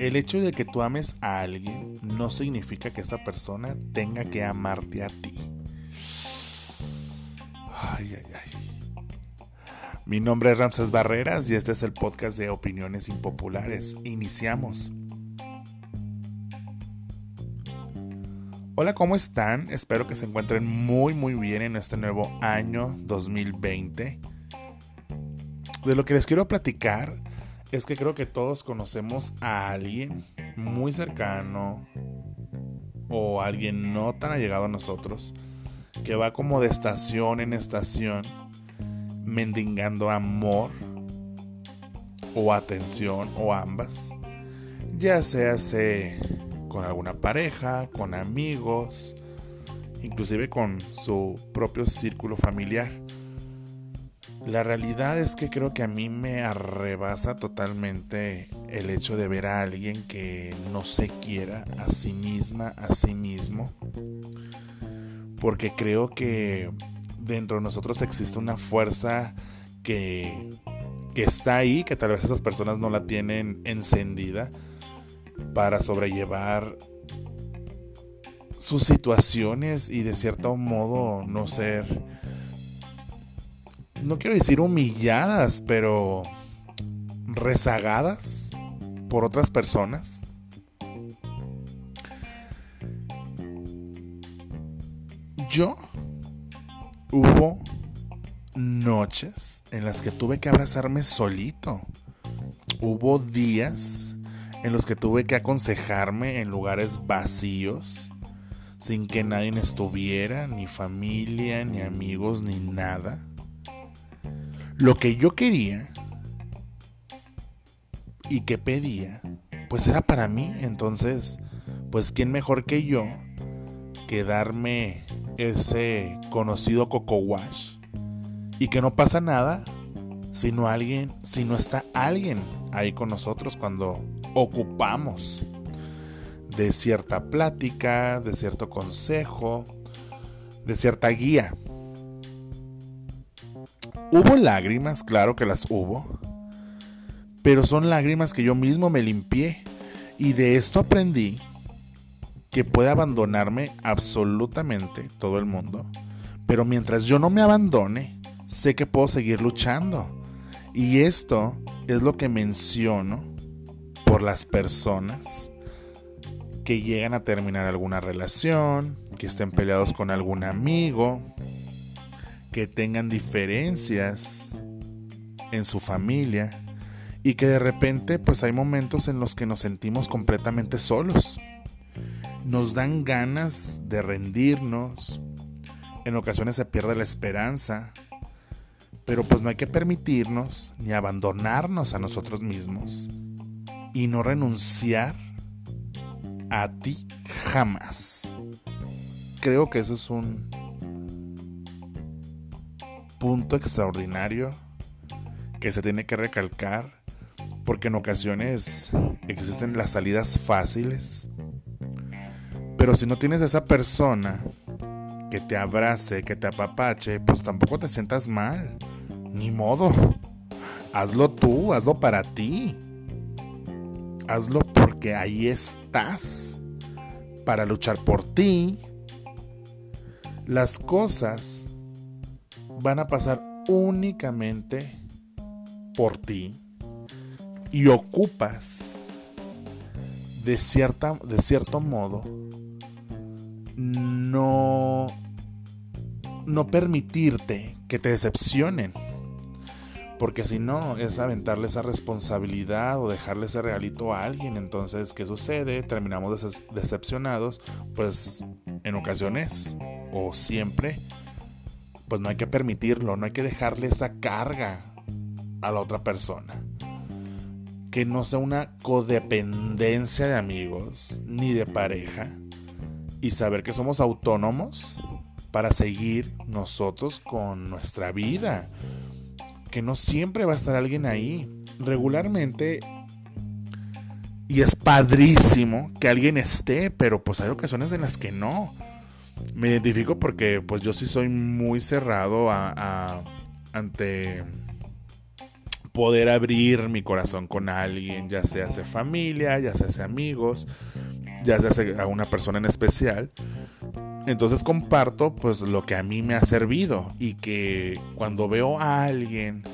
El hecho de que tú ames a alguien no significa que esta persona tenga que amarte a ti. Ay, ay, ay. Mi nombre es Ramses Barreras y este es el podcast de Opiniones Impopulares. Iniciamos. Hola, ¿cómo están? Espero que se encuentren muy muy bien en este nuevo año 2020. De lo que les quiero platicar es que creo que todos conocemos a alguien muy cercano o alguien no tan allegado a nosotros que va como de estación en estación mendigando amor o atención o ambas, ya sea con alguna pareja, con amigos, inclusive con su propio círculo familiar. La realidad es que creo que a mí me arrebasa totalmente el hecho de ver a alguien que no se quiera a sí misma, a sí mismo. Porque creo que dentro de nosotros existe una fuerza que, que está ahí, que tal vez esas personas no la tienen encendida para sobrellevar sus situaciones y de cierto modo no ser no quiero decir humilladas, pero rezagadas por otras personas. Yo hubo noches en las que tuve que abrazarme solito. Hubo días en los que tuve que aconsejarme en lugares vacíos, sin que nadie estuviera, ni familia, ni amigos, ni nada lo que yo quería y que pedía, pues era para mí. Entonces, pues quién mejor que yo que darme ese conocido coco wash y que no pasa nada si no alguien, si no está alguien ahí con nosotros cuando ocupamos de cierta plática, de cierto consejo, de cierta guía. Hubo lágrimas, claro que las hubo, pero son lágrimas que yo mismo me limpié y de esto aprendí que puede abandonarme absolutamente todo el mundo, pero mientras yo no me abandone, sé que puedo seguir luchando. Y esto es lo que menciono por las personas que llegan a terminar alguna relación, que estén peleados con algún amigo, que tengan diferencias en su familia y que de repente pues hay momentos en los que nos sentimos completamente solos. Nos dan ganas de rendirnos, en ocasiones se pierde la esperanza, pero pues no hay que permitirnos ni abandonarnos a nosotros mismos y no renunciar a ti jamás. Creo que eso es un punto extraordinario que se tiene que recalcar porque en ocasiones existen las salidas fáciles. Pero si no tienes a esa persona que te abrace, que te apapache, pues tampoco te sientas mal. Ni modo. Hazlo tú, hazlo para ti. Hazlo porque ahí estás. Para luchar por ti. Las cosas van a pasar únicamente por ti y ocupas de, cierta, de cierto modo no, no permitirte que te decepcionen. Porque si no, es aventarle esa responsabilidad o dejarle ese regalito a alguien. Entonces, ¿qué sucede? Terminamos decepcionados. Pues en ocasiones o siempre pues no hay que permitirlo, no hay que dejarle esa carga a la otra persona. Que no sea una codependencia de amigos ni de pareja. Y saber que somos autónomos para seguir nosotros con nuestra vida. Que no siempre va a estar alguien ahí. Regularmente y es padrísimo que alguien esté, pero pues hay ocasiones en las que no me identifico porque pues yo sí soy muy cerrado ante poder abrir mi corazón con alguien, ya sea hacia familia, ya sea hacia amigos, ya sea a una persona en especial. Entonces comparto pues lo que a mí me ha servido y que cuando veo a alguien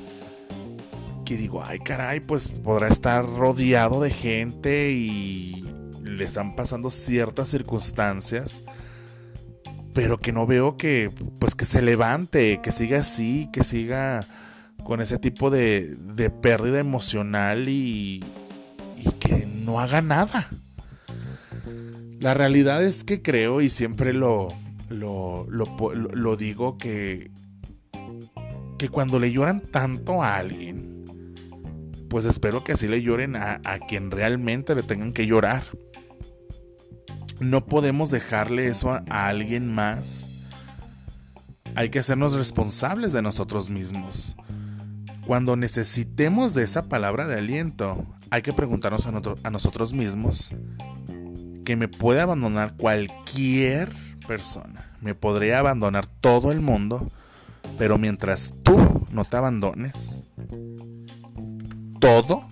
que digo, ay caray, pues podrá estar rodeado de gente y le están pasando ciertas circunstancias, pero que no veo que pues que se levante, que siga así, que siga con ese tipo de, de pérdida emocional y, y que no haga nada. La realidad es que creo y siempre lo, lo, lo, digo que, que cuando le lloran tanto a alguien, pues espero que así le lloren a, a quien realmente le tengan que llorar. No podemos dejarle eso a, alguien más. Hay que hacernos responsables de nosotros mismos. Cuando necesitemos de esa palabra de aliento, hay que preguntarnos a, a nosotros mismos que me puede abandonar cualquier persona. Me podría abandonar todo el mundo. Pero mientras tú no te abandones, todo,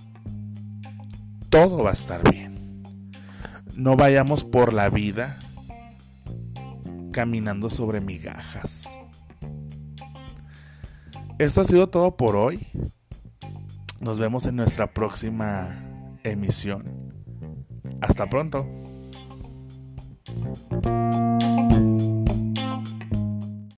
todo va a estar bien. No vayamos por la vida caminando sobre migajas. Esto ha sido todo por hoy. Nos vemos en nuestra próxima emisión. Hasta pronto.